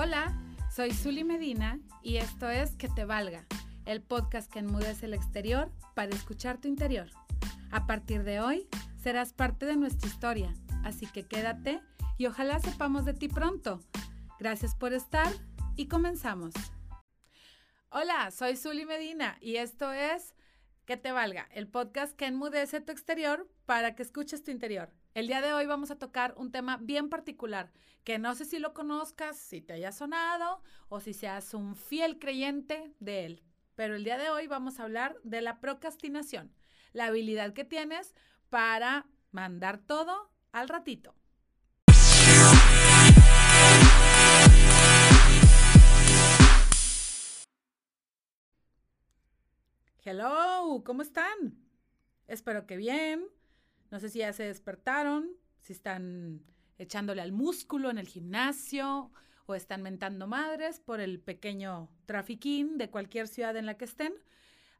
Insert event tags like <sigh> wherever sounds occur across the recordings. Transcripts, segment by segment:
Hola, soy Zuli Medina y esto es Que te valga, el podcast que enmudece el exterior para escuchar tu interior. A partir de hoy serás parte de nuestra historia, así que quédate y ojalá sepamos de ti pronto. Gracias por estar y comenzamos. Hola, soy Zuli Medina y esto es Que te valga, el podcast que enmudece tu exterior para que escuches tu interior. El día de hoy vamos a tocar un tema bien particular, que no sé si lo conozcas, si te haya sonado o si seas un fiel creyente de él. Pero el día de hoy vamos a hablar de la procrastinación, la habilidad que tienes para mandar todo al ratito. Hello, ¿cómo están? Espero que bien. No sé si ya se despertaron, si están echándole al músculo en el gimnasio o están mentando madres por el pequeño trafiquín de cualquier ciudad en la que estén.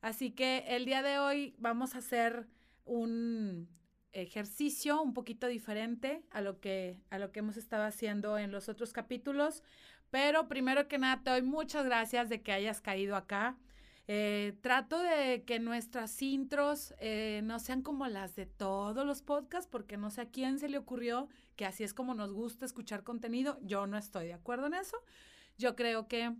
Así que el día de hoy vamos a hacer un ejercicio un poquito diferente a lo que a lo que hemos estado haciendo en los otros capítulos, pero primero que nada te doy muchas gracias de que hayas caído acá. Eh, trato de que nuestras intros eh, no sean como las de todos los podcasts, porque no sé a quién se le ocurrió que así es como nos gusta escuchar contenido. Yo no estoy de acuerdo en eso. Yo creo que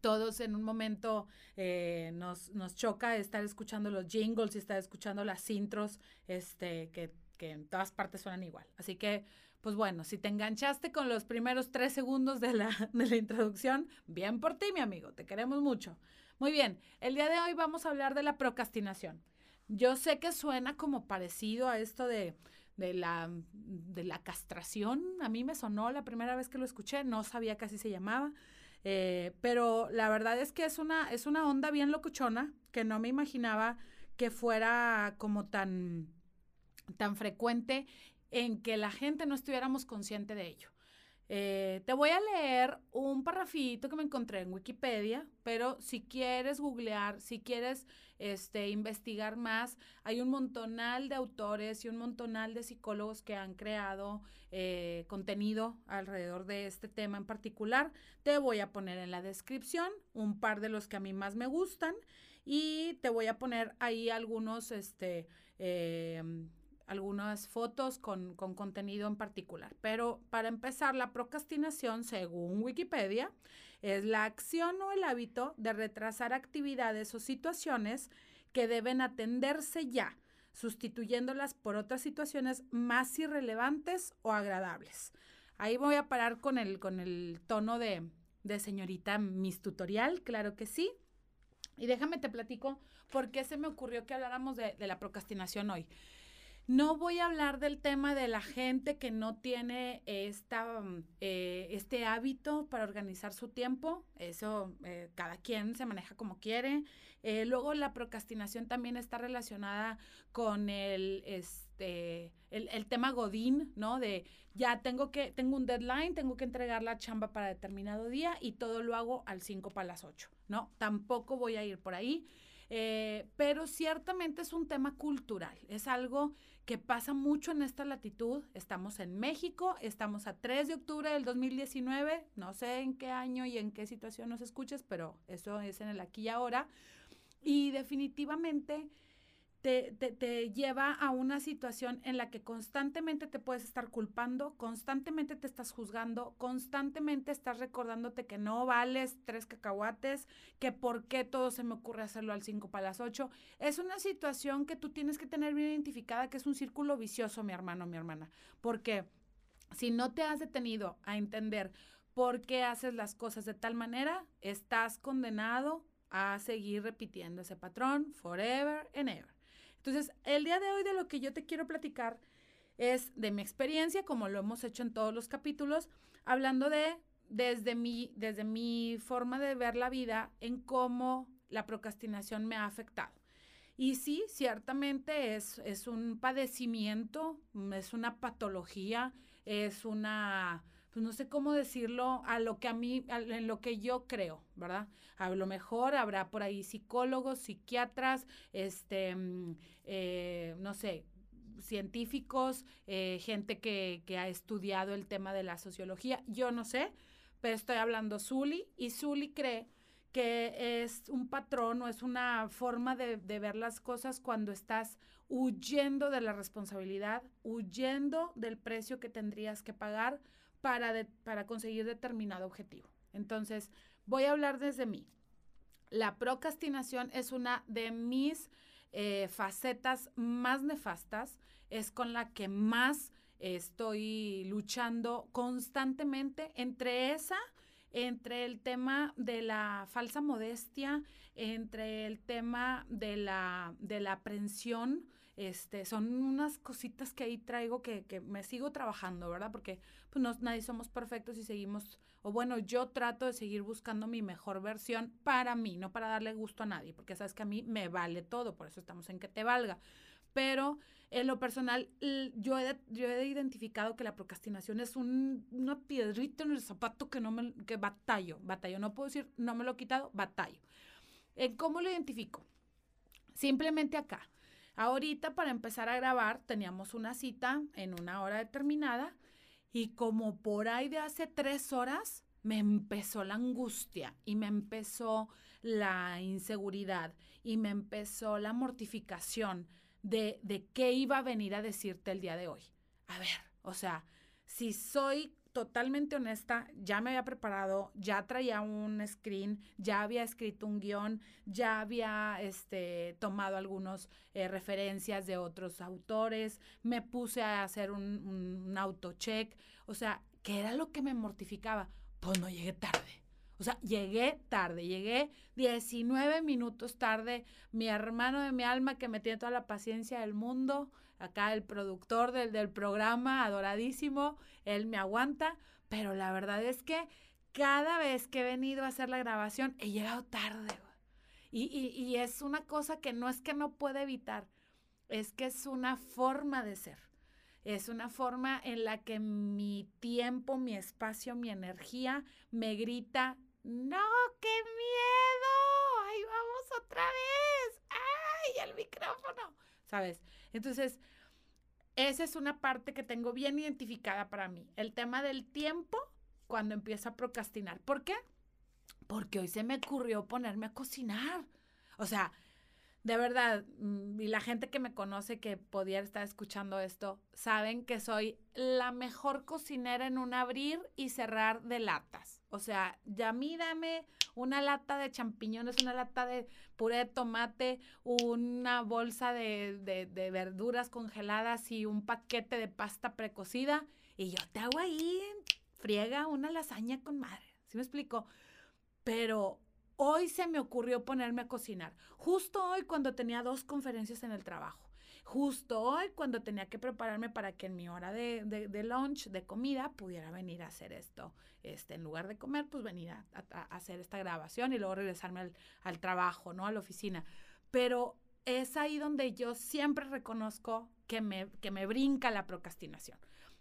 todos en un momento eh, nos, nos choca estar escuchando los jingles y estar escuchando las intros, este, que, que en todas partes suenan igual. Así que pues bueno, si te enganchaste con los primeros tres segundos de la, <laughs> de la introducción, bien por ti, mi amigo, te queremos mucho. Muy bien, el día de hoy vamos a hablar de la procrastinación. Yo sé que suena como parecido a esto de, la, de la castración. A mí me sonó la primera vez que lo escuché, no sabía que así se llamaba. Eh, pero la verdad es que es una, es una onda bien locuchona que no me imaginaba que fuera como tan, tan frecuente en que la gente no estuviéramos consciente de ello. Eh, te voy a leer un parrafito que me encontré en Wikipedia, pero si quieres googlear, si quieres este, investigar más, hay un montonal de autores y un montonal de psicólogos que han creado eh, contenido alrededor de este tema en particular. Te voy a poner en la descripción un par de los que a mí más me gustan y te voy a poner ahí algunos, este, eh, algunas fotos con, contenido en particular. Pero para empezar, la procrastinación, según Wikipedia, es la acción o el hábito de retrasar actividades o situaciones que deben atenderse ya, sustituyéndolas por otras situaciones más irrelevantes o agradables. Ahí voy a parar con el, con el tono de, señorita Miss Tutorial, claro que sí. Y déjame te platico por qué se me ocurrió que habláramos de la procrastinación hoy. No voy a hablar del tema de la gente que no tiene esta, mm, eh, este hábito para organizar su tiempo. Eso eh, cada quien se maneja como quiere. Eh, luego la procrastinación también está relacionada con el, este, el, tema Godín, ¿no? De ya tengo que, tengo un deadline, tengo que entregar la chamba para determinado día y todo lo hago al 5 para las 8, ¿no? Tampoco voy a ir por ahí. Pero ciertamente es un tema cultural, es algo que pasa mucho en esta latitud. Estamos en México, estamos a 3 de octubre del 2019, no sé en qué año y en qué situación nos escuches, pero eso es en el aquí y ahora. Y definitivamente te, te, lleva a una situación en la que constantemente te puedes estar culpando, constantemente te estás juzgando, constantemente estás recordándote que no vales tres cacahuates, que por qué todo se me ocurre hacerlo al 5 para las 8. Es una situación que tú tienes que tener bien identificada, que es un círculo vicioso, mi hermano, mi hermana, porque si no te has detenido a entender por qué haces las cosas de tal manera, estás condenado a seguir repitiendo ese patrón forever and ever. Entonces, el día de hoy de lo que yo te quiero platicar es de mi experiencia, como lo hemos hecho en todos los capítulos, hablando de desde mi, desde mi forma de ver la vida en cómo la procrastinación me ha afectado. Y sí, ciertamente es, es un padecimiento, es una patología, es una pues no sé cómo decirlo, a lo que a mí, en lo que yo creo, ¿verdad? A lo mejor habrá por ahí psicólogos, psiquiatras, este, mm, eh, no sé, científicos, eh, gente que, que ha estudiado el tema de la sociología, yo no sé, pero estoy hablando Zully y Zully cree que es un patrón o es una forma de, ver las cosas cuando estás huyendo de la responsabilidad, huyendo del precio que tendrías que pagar para, para conseguir determinado objetivo. Entonces, voy a hablar desde mí. La procrastinación es una de mis eh, facetas más nefastas, es con la que más estoy luchando constantemente entre esa entre el tema de la falsa modestia, entre el tema de la, de la aprensión, este, son unas cositas que ahí traigo que, que me sigo trabajando, ¿verdad? Porque pues no, nadie somos perfectos y seguimos, o bueno, yo trato de seguir buscando mi mejor versión para mí, no para darle gusto a nadie, porque sabes que a mí me vale todo, por eso estamos en que te valga. Pero en lo personal, yo he, yo he identificado que la procrastinación es un, una piedrita en el zapato que no me, que batallo, batallo. No puedo decir, no me lo he quitado, batallo. ¿En ¿Cómo lo identifico? Simplemente acá. Ahorita para empezar a grabar teníamos una cita en una hora determinada y como por ahí de hace tres horas me empezó la angustia y me empezó la inseguridad y me empezó la mortificación de, de qué iba a venir a decirte el día de hoy. A ver, o sea, si soy totalmente honesta, ya me había preparado, ya traía un screen, ya había escrito un guion, ya había este, tomado algunas eh, referencias de otros autores, me puse a hacer un, un, un autocheck, o sea, ¿qué era lo que me mortificaba? Pues no llegué tarde. O sea, llegué tarde, llegué 19 minutos tarde. Mi hermano de mi alma que me tiene toda la paciencia del mundo, acá el productor del, del programa, adoradísimo, él me aguanta, pero la verdad es que cada vez que he venido a hacer la grabación he llegado tarde. Y, y, y es una cosa que no es que no pueda evitar, es que es una forma de ser. Es una forma en la que mi tiempo, mi espacio, mi energía me grita, no, qué miedo. Ahí vamos otra vez. Ay, el micrófono. ¿Sabes? Entonces, esa es una parte que tengo bien identificada para mí. El tema del tiempo cuando empiezo a procrastinar. ¿Por qué? Porque hoy se me ocurrió ponerme a cocinar. O sea, de verdad, mm, y la gente que me conoce que podía estar escuchando esto, saben que soy la mejor cocinera en un abrir y cerrar de latas. O sea, ya mí dame una lata de champiñones, una lata de puré de tomate, una bolsa de, de verduras congeladas y un paquete de pasta precocida y yo te hago ahí, friega una lasaña con madre. ¿Sí me explico? Pero Hoy se me ocurrió ponerme a cocinar, justo hoy cuando tenía dos conferencias en el trabajo, justo hoy cuando tenía que prepararme para que en mi hora de, de, lunch, de comida, pudiera venir a hacer esto. Este, en lugar de comer, pues venir a, hacer esta grabación y luego regresarme al, al trabajo, ¿no? A la oficina. Pero es ahí donde yo siempre reconozco que me, que me brinca la procrastinación.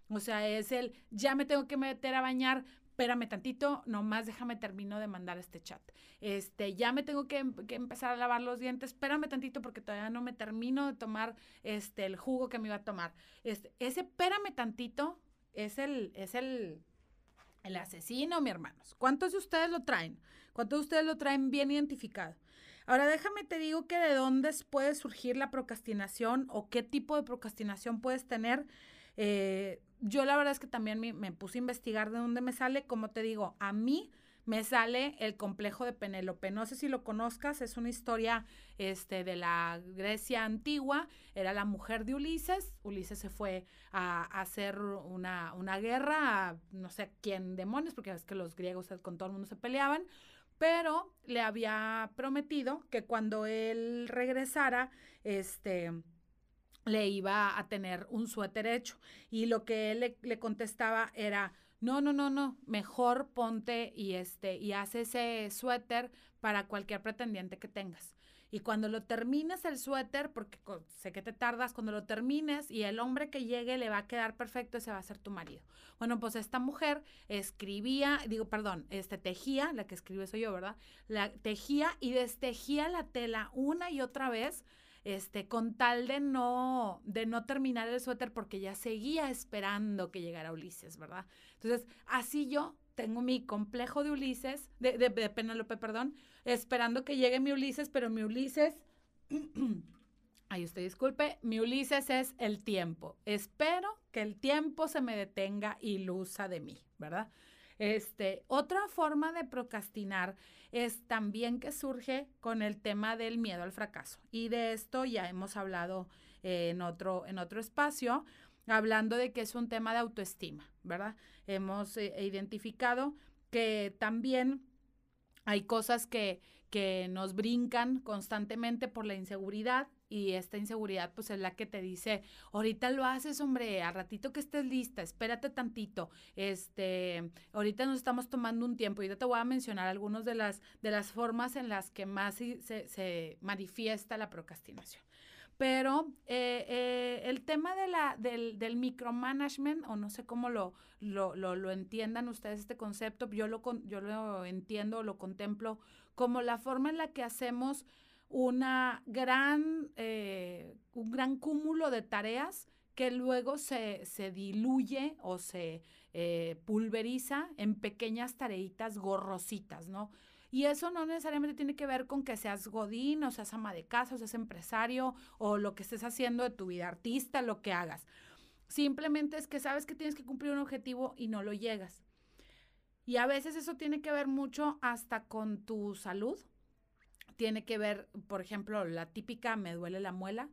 O sea, es el, ya me tengo que meter a bañar, espérame tantito, nomás déjame termino de mandar este chat. Este, ya me tengo que, empezar a lavar los dientes, espérame tantito porque todavía no me termino de tomar este, el jugo que me iba a tomar. Este, ese espérame tantito es el, es el, el asesino, mi hermanos. ¿Cuántos de ustedes lo traen? ¿Cuántos de ustedes lo traen bien identificado? Ahora déjame te digo que de dónde puede surgir la procrastinación o qué tipo de procrastinación puedes tener. Eh, yo la verdad es que también me, puse a investigar de dónde me sale. Como te digo, a mí me sale el complejo de Penélope. No sé si lo conozcas, es una historia este, de la Grecia antigua. Era la mujer de Ulises. Ulises se fue a, hacer una, una, guerra a no sé quién demonios, porque es que los griegos con todo el mundo se peleaban. Pero le había prometido que cuando él regresara, este le iba a tener un suéter hecho. Y lo que él le, contestaba era, no, no, no, no, mejor ponte y este, y haz ese suéter para cualquier pretendiente que tengas. Y cuando lo termines el suéter, porque sé que te tardas, cuando lo termines y el hombre que llegue le va a quedar perfecto, ese va a ser tu marido. Bueno, pues esta mujer escribía, digo, perdón, este tejía, la que escribe soy yo, ¿verdad? La tejía y destejía la tela una y otra vez este, con tal de no, de no terminar el suéter porque ya seguía esperando que llegara Ulises, ¿verdad? Entonces, así yo tengo mi complejo de Ulises, de, de, Penélope, perdón, esperando que llegue mi Ulises, pero mi Ulises, <clears throat> ay, usted disculpe, mi Ulises es el tiempo. Espero que el tiempo se me detenga y de mí, ¿verdad? Este, otra forma de procrastinar es también que surge con el tema del miedo al fracaso. Y de esto ya hemos hablado eh, en, otro, en otro espacio, hablando de que es un tema de autoestima, ¿verdad? Hemos eh, identificado que también hay cosas que, que nos brincan constantemente por la inseguridad y esta inseguridad pues es la que te dice, ahorita lo haces, hombre, a ratito que estés lista, espérate tantito, este, ahorita nos estamos tomando un tiempo yo te voy a mencionar algunas de las, de las formas en las que más se, se manifiesta la procrastinación. Pero eh, eh, el tema de la, del, del, micromanagement, o no sé cómo lo, lo, lo, lo, entiendan ustedes este concepto, yo lo, yo lo entiendo, lo contemplo como la forma en la que hacemos una gran, eh, un gran cúmulo de tareas que luego se, se diluye o se eh, pulveriza en pequeñas tareitas gorrositas, ¿no? Y eso no necesariamente tiene que ver con que seas godín o seas ama de casa o seas empresario o lo que estés haciendo de tu vida artista, lo que hagas. Simplemente es que sabes que tienes que cumplir un objetivo y no lo llegas. Y a veces eso tiene que ver mucho hasta con tu salud, tiene que ver, por ejemplo, la típica me duele la muela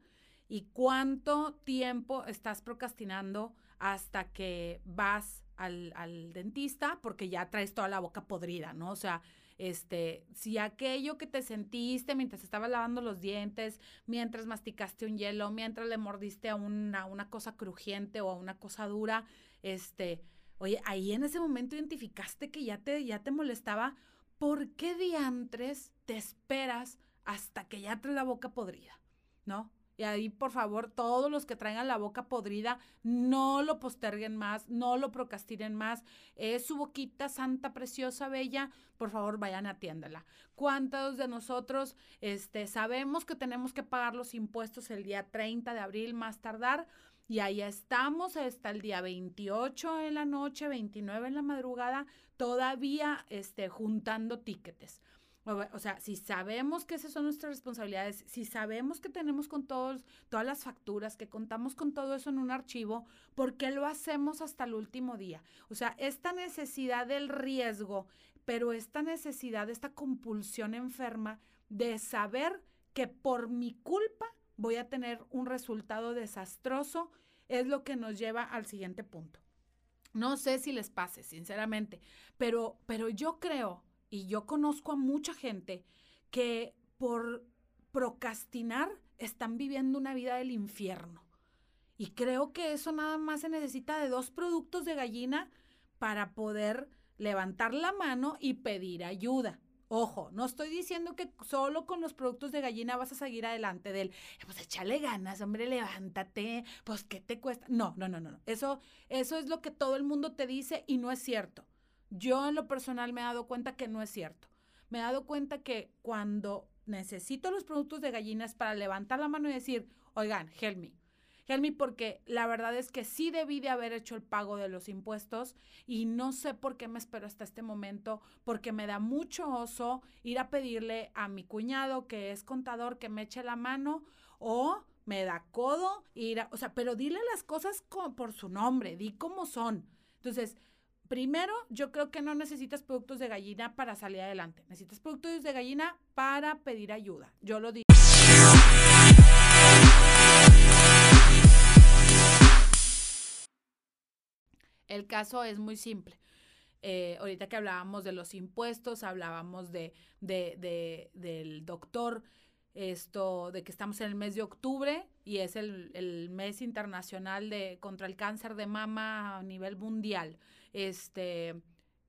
y cuánto tiempo estás procrastinando hasta que vas al, al, dentista porque ya traes toda la boca podrida, ¿no? O sea, este, si aquello que te sentiste mientras estabas lavando los dientes, mientras masticaste un hielo, mientras le mordiste a una, una cosa crujiente o a una cosa dura, este, oye, ahí en ese momento identificaste que ya te, ya te molestaba, ¿por qué diantres te esperas hasta que ya traes la boca podrida? ¿No? Y ahí, por favor, todos los que traigan la boca podrida, no lo posterguen más, no lo procrastinen más. Es su boquita santa, preciosa, bella. Por favor, vayan, atiéndela. ¿Cuántos de nosotros este, sabemos que tenemos que pagar los impuestos el día 30 de abril más tardar? Y ahí estamos hasta el día 28 en la noche, 29 en la madrugada, todavía este, juntando tickets. O sea, si sabemos que esas son nuestras responsabilidades, si sabemos que tenemos con todos, todas las facturas, que contamos con todo eso en un archivo, ¿por qué lo hacemos hasta el último día? O sea, esta necesidad del riesgo, pero esta necesidad, esta compulsión enferma de saber que por mi culpa voy a tener un resultado desastroso, es lo que nos lleva al siguiente punto. No sé si les pase, sinceramente, pero, pero yo creo y yo conozco a mucha gente que por procrastinar están viviendo una vida del infierno. Y creo que eso nada más se necesita de dos productos de gallina para poder levantar la mano y pedir ayuda. Ojo, no estoy diciendo que solo con los productos de gallina vas a seguir adelante del, pues échale ganas, hombre, levántate, pues ¿qué te cuesta? No, no, no, no. Eso, eso es lo que todo el mundo te dice y no es cierto. Yo en lo personal me he dado cuenta que no es cierto. Me he dado cuenta que cuando necesito los productos de gallinas para levantar la mano y decir, oigan, help me, Helmi, porque la verdad es que sí debí de haber hecho el pago de los impuestos y no sé por qué me espero hasta este momento, porque me da mucho oso ir a pedirle a mi cuñado, que es contador, que me eche la mano o me da codo ir a, o sea, pero dile las cosas por su nombre, di cómo son. Entonces, primero, yo creo que no necesitas productos de gallina para salir adelante. Necesitas productos de gallina para pedir ayuda. Yo lo digo. El caso es muy simple. Eh, ahorita que hablábamos de los impuestos, hablábamos de, de, del doctor, esto de que estamos en el mes de octubre y es el, el, mes internacional de contra el cáncer de mama a nivel mundial. Este,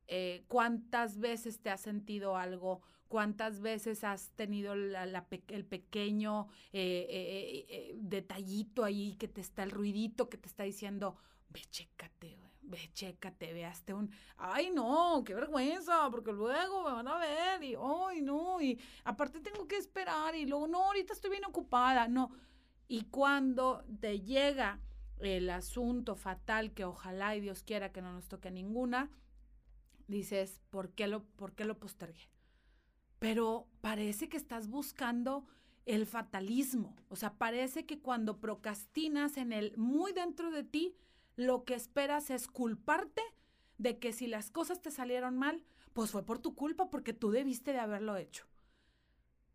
eh, ¿Cuántas veces te has sentido algo? ¿Cuántas veces has tenido el pequeño eh, detallito ahí que te está, el ruidito que te está diciendo, ve, chécate, ve, chécate, veaste un, ay no, qué vergüenza, porque luego me van a ver y, ay no, y aparte tengo que esperar y luego, no, ahorita estoy bien ocupada, no. Y cuando te llega el asunto fatal que ojalá y Dios quiera que no nos toque ninguna, dices, ¿por qué lo, por qué lo postergué? Pero parece que estás buscando el fatalismo. O sea, parece que cuando procrastinas en el muy dentro de ti, lo que esperas es culparte de que si las cosas te salieron mal, pues fue por tu culpa, porque tú debiste de haberlo hecho.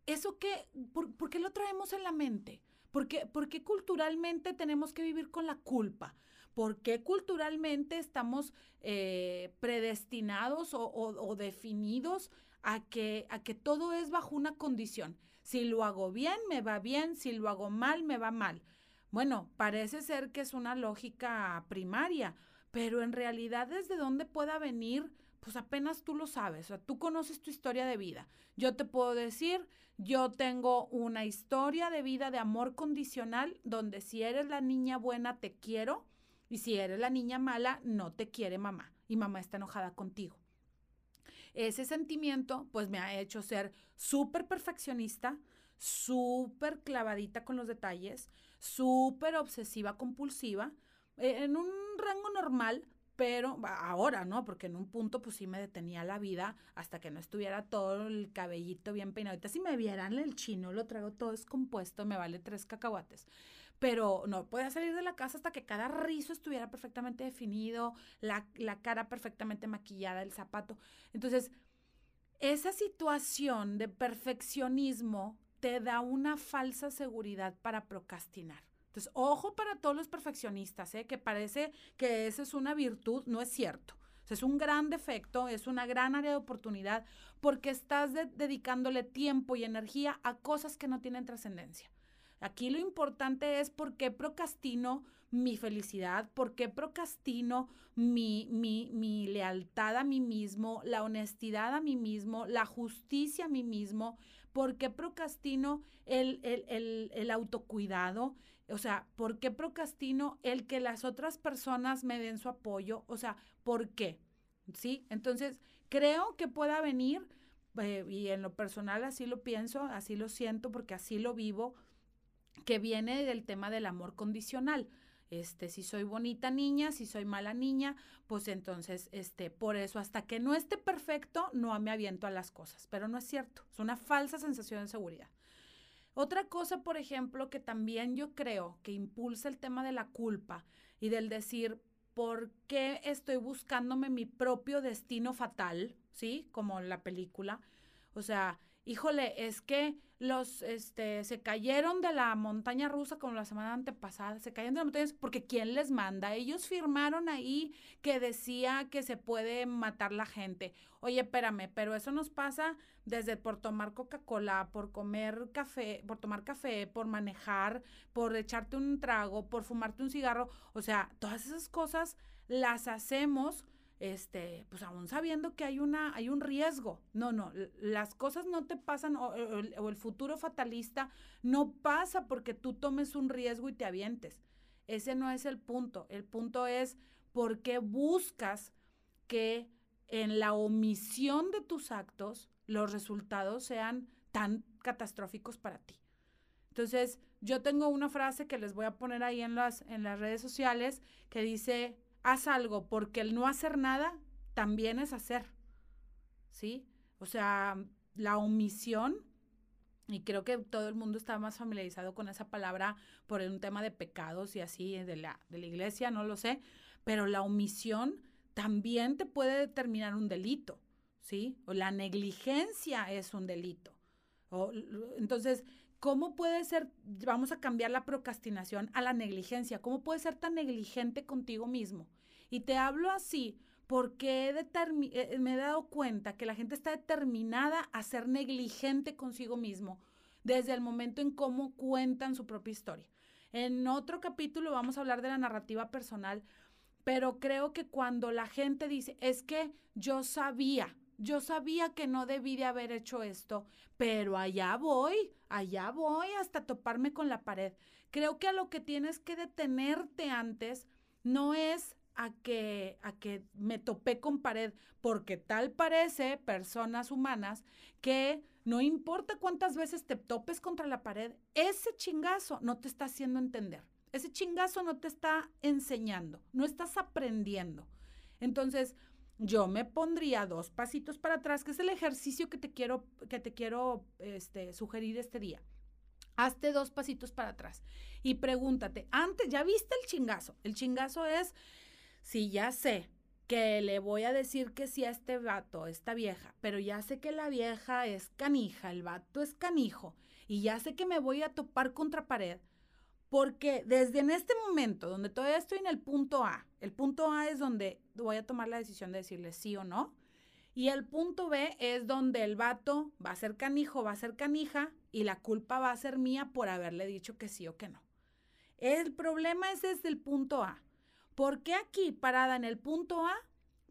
¿Eso qué? ¿Por, qué lo traemos en la mente? ¿Por qué, culturalmente tenemos que vivir con la culpa? ¿Por qué culturalmente estamos eh, predestinados o, o definidos a que, a que todo es bajo una condición? Si lo hago bien, me va bien, si lo hago mal, me va mal. Bueno, parece ser que es una lógica primaria, pero en realidad desde dónde pueda venir, pues apenas tú lo sabes, o sea, tú conoces tu historia de vida. Yo te puedo decir, yo tengo una historia de vida de amor condicional donde si eres la niña buena te quiero y si eres la niña mala no te quiere mamá y mamá está enojada contigo. Ese sentimiento pues me ha hecho ser súper perfeccionista, súper clavadita con los detalles, súper obsesiva compulsiva, eh, en un rango normal, pero ahora, ¿no? Porque en un punto pues sí me detenía la vida hasta que no estuviera todo el cabellito bien peinado. Ahorita si me vieran el chino, lo traigo todo descompuesto, me vale tres cacahuates pero no podía salir de la casa hasta que cada rizo estuviera perfectamente definido, la, cara perfectamente maquillada, el zapato. Entonces, esa situación de perfeccionismo te da una falsa seguridad para procrastinar. Entonces, ojo para todos los perfeccionistas, ¿eh? que parece que esa es una virtud, no es cierto. es un gran defecto, es una gran área de oportunidad porque estás dedicándole tiempo y energía a cosas que no tienen trascendencia. Aquí lo importante es por qué procrastino mi felicidad, por qué procrastino mi, mi, mi, lealtad a mí mismo, la honestidad a mí mismo, la justicia a mí mismo, por qué procrastino el, el, el, el autocuidado, o sea, ¿por qué procrastino el que las otras personas me den su apoyo? O sea, ¿por qué? ¿Sí? Entonces, creo que pueda venir, eh, y en lo personal así lo pienso, así lo siento, porque así lo vivo, que viene del tema del amor condicional. Este, si soy bonita niña, si soy mala niña, pues entonces, este, por eso, hasta que no esté perfecto, no me aviento a las cosas. Pero no es cierto, es una falsa sensación de seguridad. Otra cosa, por ejemplo, que también yo creo que impulsa el tema de la culpa y del decir, ¿por qué estoy buscándome mi propio destino fatal? ¿Sí? Como en la película. O sea, híjole, es que los, este, se cayeron de la montaña rusa como la semana antepasada, se cayeron de la montaña porque ¿quién les manda? Ellos firmaron ahí que decía que se puede matar la gente. Oye, espérame, pero eso nos pasa desde por tomar Coca-Cola, por comer café, por tomar café, por manejar, por echarte un trago, por fumarte un cigarro. O sea, todas esas cosas las hacemos este, pues aún sabiendo que hay una, hay un riesgo. No, no, las cosas no te pasan o, el futuro fatalista no pasa porque tú tomes un riesgo y te avientes. Ese no es el punto. El punto es por qué buscas que en la omisión de tus actos los resultados sean tan catastróficos para ti. Entonces, yo tengo una frase que les voy a poner ahí en las, en las redes sociales que dice, haz algo, porque el no hacer nada también es hacer. ¿Sí? O sea, la omisión, y creo que todo el mundo está más familiarizado con esa palabra por un tema de pecados y así de la, de la iglesia, no lo sé, pero la omisión también te puede determinar un delito, ¿sí? O la negligencia es un delito. O, entonces, ¿Cómo puede ser, vamos a cambiar la procrastinación a la negligencia? ¿Cómo puede ser tan negligente contigo mismo? Y te hablo así porque eh, eh, me he dado cuenta que la gente está determinada a ser negligente consigo mismo desde el momento en cómo cuentan su propia historia. En otro capítulo vamos a hablar de la narrativa personal, pero creo que cuando la gente dice, es que yo sabía, yo sabía que no debí de haber hecho esto, pero allá voy, allá voy hasta toparme con la pared. Creo que a lo que tienes que detenerte antes no es a que, a que me topé con pared, porque tal parece, personas humanas, que no importa cuántas veces te topes contra la pared, ese chingazo no te está haciendo entender. Ese chingazo no te está enseñando, no estás aprendiendo. Entonces, yo me pondría dos pasitos para atrás, que es el ejercicio que te quiero, que te quiero este, sugerir este día. Hazte dos pasitos para atrás y pregúntate, antes, ¿ya viste el chingazo? El chingazo es, si ya sé que le voy a decir que sí a este vato, esta vieja, pero ya sé que la vieja es canija, el vato es canijo, y ya sé que me voy a topar contra pared, porque desde en este momento, donde todavía estoy en el punto A, el punto A es donde voy a tomar la decisión de decirle sí o no, y el punto B es donde el vato va a ser canijo, va a ser canija, y la culpa va a ser mía por haberle dicho que sí o que no. El problema es desde el punto A. ¿Por qué aquí, parada en el punto A,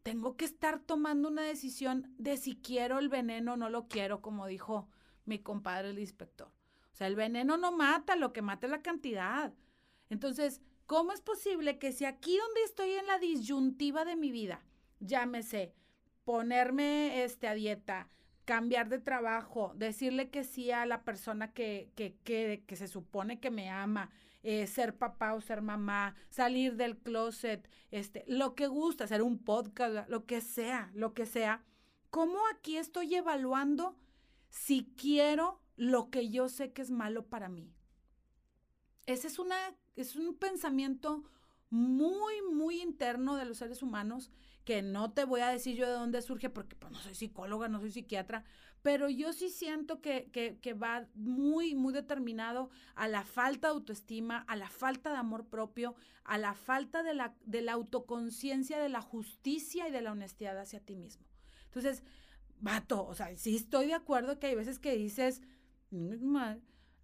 tengo que estar tomando una decisión de si quiero el veneno o no lo quiero, como dijo mi compadre el inspector? Sea, el veneno no mata, lo que mata es la cantidad. Entonces, ¿cómo es posible que si aquí donde estoy en la disyuntiva de mi vida, llámese ponerme este, a dieta, cambiar de trabajo, decirle que sí a la persona que, que, que, que se supone que me ama, eh, ser papá o ser mamá, salir del closet, este, lo que gusta, hacer un podcast, lo que sea, lo que sea. ¿Cómo aquí estoy evaluando si quiero lo que yo sé que es malo para mí? Ese es, una, es un pensamiento muy, muy interno de los seres humanos que no te voy a decir yo de dónde surge porque pues, no soy psicóloga, no soy psiquiatra, pero yo sí siento que, que, va muy, muy determinado a la falta de autoestima, a la falta de amor propio, a la falta de la, de la autoconciencia, de la justicia y de la honestidad hacia ti mismo. Entonces, vato, o sea, sí estoy de acuerdo que hay veces que dices,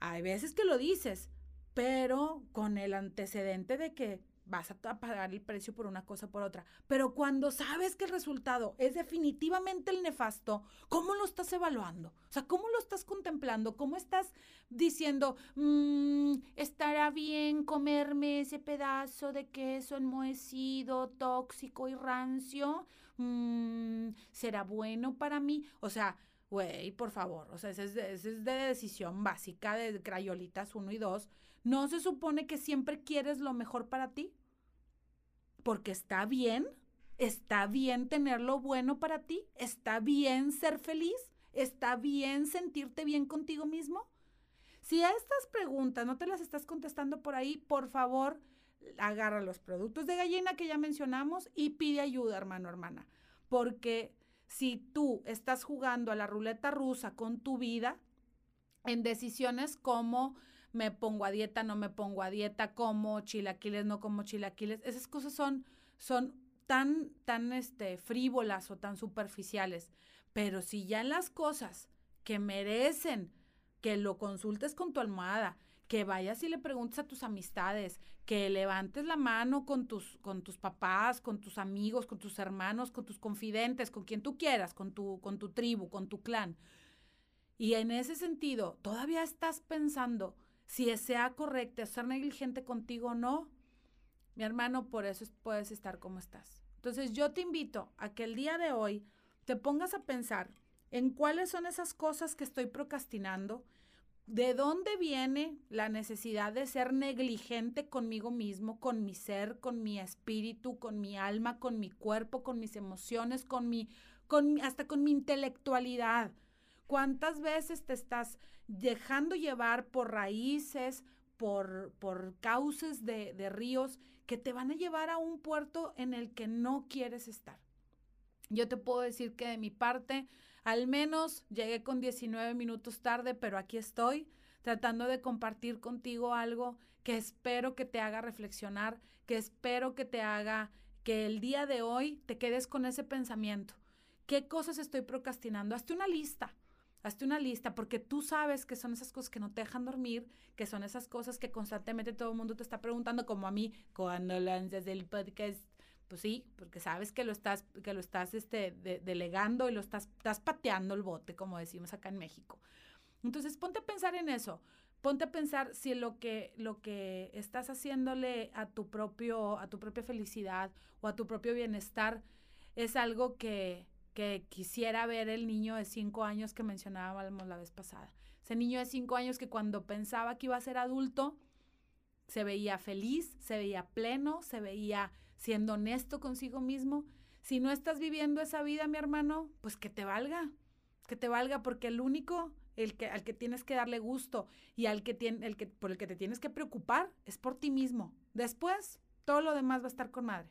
hay veces que lo dices, pero con el antecedente de que vas a pagar el precio por una cosa por otra. Pero cuando sabes que el resultado es definitivamente el nefasto, ¿cómo lo estás evaluando? O sea, ¿cómo lo estás contemplando? ¿Cómo estás diciendo, mmm, estará bien comerme ese pedazo de queso enmohecido, tóxico y rancio? Mmm, ¿Será bueno para mí? O sea, güey, por favor, o sea, ese es, de, ese es de decisión básica de crayolitas 1 y 2 ¿No se supone que siempre quieres lo mejor para ti? Porque está bien, está bien tener lo bueno para ti, está bien ser feliz, está bien sentirte bien contigo mismo. Si a estas preguntas no te las estás contestando por ahí, por favor, agarra los productos de gallina que ya mencionamos y pide ayuda, hermano, hermana. Porque si tú estás jugando a la ruleta rusa con tu vida en decisiones como me pongo a dieta, no me pongo a dieta, como chilaquiles, no como chilaquiles. Esas cosas son, son tan, tan este, frívolas o tan superficiales. Pero si ya en las cosas que merecen que lo consultes con tu almohada, que vayas y le preguntes a tus amistades, que levantes la mano con tus, con tus papás, con tus amigos, con tus hermanos, con tus confidentes, con quien tú quieras, con tu, con tu tribu, con tu clan. Y en ese sentido, todavía estás pensando, si sea correcto, ser negligente contigo o no, mi hermano, por eso puedes estar como estás. Entonces yo te invito a que el día de hoy te pongas a pensar en cuáles son esas cosas que estoy procrastinando, de dónde viene la necesidad de ser negligente conmigo mismo, con mi ser, con mi espíritu, con mi alma, con mi cuerpo, con mis emociones, con mi, con, hasta con mi intelectualidad. ¿Cuántas veces te estás dejando llevar por raíces, por, por cauces de, de ríos que te van a llevar a un puerto en el que no quieres estar. Yo te puedo decir que de mi parte, al menos llegué con 19 minutos tarde, pero aquí estoy tratando de compartir contigo algo que espero que te haga reflexionar, que espero que te haga que el día de hoy te quedes con ese pensamiento. ¿Qué cosas estoy procrastinando? Hazte una lista. Hazte una lista porque tú sabes que son esas cosas que no te dejan dormir, que son esas cosas que constantemente todo el mundo te está preguntando, como a mí cuando lanzas el podcast. Pues sí, porque sabes que lo estás, que lo estás este, delegando y lo estás, estás pateando el bote, como decimos acá en México. Entonces, ponte a pensar en eso. ponte a pensar si lo que, lo que estás haciéndole a tu, propio, a tu propia felicidad o a tu propio bienestar es algo que, que quisiera ver el niño de cinco años que mencionábamos la vez pasada. Ese niño de cinco años que cuando pensaba que iba a ser adulto, se veía feliz, se veía pleno, se veía siendo honesto consigo mismo. Si no estás viviendo esa vida, mi hermano, pues que te valga, que te valga, porque el único el que, al que tienes que darle gusto y al que tiene, el que, por el que te tienes que preocupar es por ti mismo. Después, todo lo demás va a estar con madre.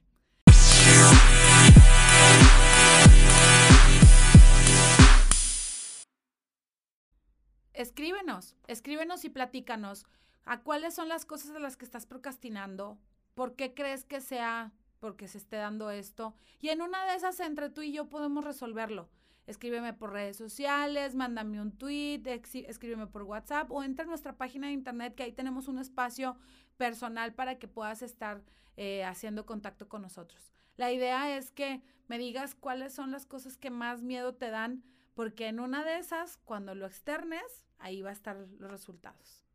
Escríbenos, escríbenos y platícanos a cuáles son las cosas de las que estás procrastinando, por qué crees que sea porque se esté dando esto. Y en una de esas, entre tú y yo podemos resolverlo escríbeme por redes sociales, mándame un tweet, escríbeme por WhatsApp o entra a nuestra página de internet que ahí tenemos un espacio personal para que puedas estar eh, haciendo contacto con nosotros. La idea es que me digas cuáles son las cosas que más miedo te dan, porque en una de esas, cuando lo externes, ahí va a estar los resultados.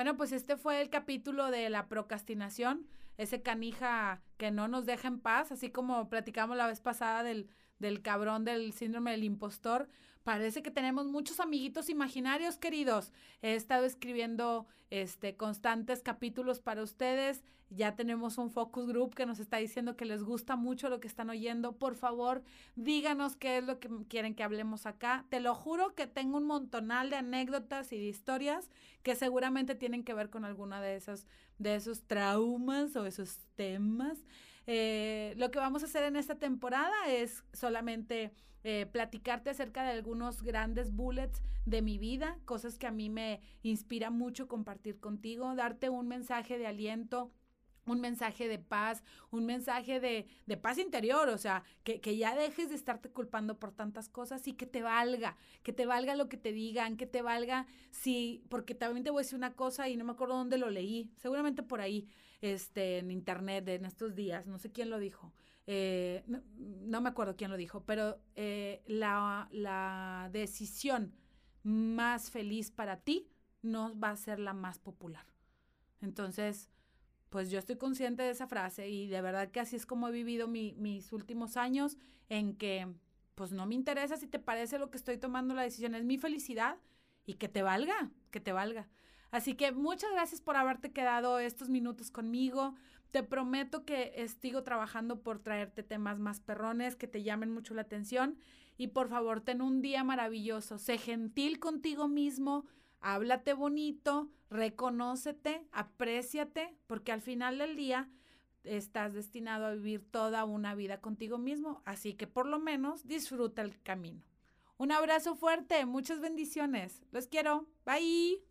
Bueno, pues este fue el capítulo de la procrastinación, ese canija que no nos deja en paz, así como platicamos la vez pasada del, del cabrón del síndrome del impostor. Parece que tenemos muchos amiguitos imaginarios, queridos. He estado escribiendo este, constantes capítulos para ustedes. Ya tenemos un focus group que nos está diciendo que les gusta mucho lo que están oyendo. Por favor, díganos qué es lo que quieren que hablemos acá. Te lo juro que tengo un montonal de anécdotas y de historias que seguramente tienen que ver con alguna de esas, de esos traumas o esos temas. Eh, lo que vamos a hacer en esta temporada es solamente eh, platicarte acerca de algunos grandes bullets de mi vida, cosas que a mí me inspira mucho compartir contigo, darte un mensaje de aliento, un mensaje de paz, un mensaje de, de paz interior, o sea, que, que, ya dejes de estarte culpando por tantas cosas y que te valga, que te valga lo que te digan, que te valga si, porque también te voy a decir una cosa y no me acuerdo dónde lo leí, seguramente por ahí, este, en internet en estos días, no sé quién lo dijo, eh, no, me acuerdo quién lo dijo, pero eh, la, la decisión más feliz para ti no va a ser la más popular. Entonces, pues yo estoy consciente de esa frase y de verdad que así es como he vivido mis últimos años en que pues no me interesa si te parece lo que estoy tomando la decisión, es mi felicidad y que te valga, que te valga. Así que muchas gracias por haberte quedado estos minutos conmigo. Te prometo que sigo trabajando por traerte temas más perrones que te llamen mucho la atención. Y por favor, ten un día maravilloso. Sé gentil contigo mismo. Háblate bonito, reconócete, apréciate, porque al final del día estás destinado a vivir toda una vida contigo mismo, así que por lo menos disfruta el camino. Un abrazo fuerte, muchas bendiciones. Los quiero. Bye.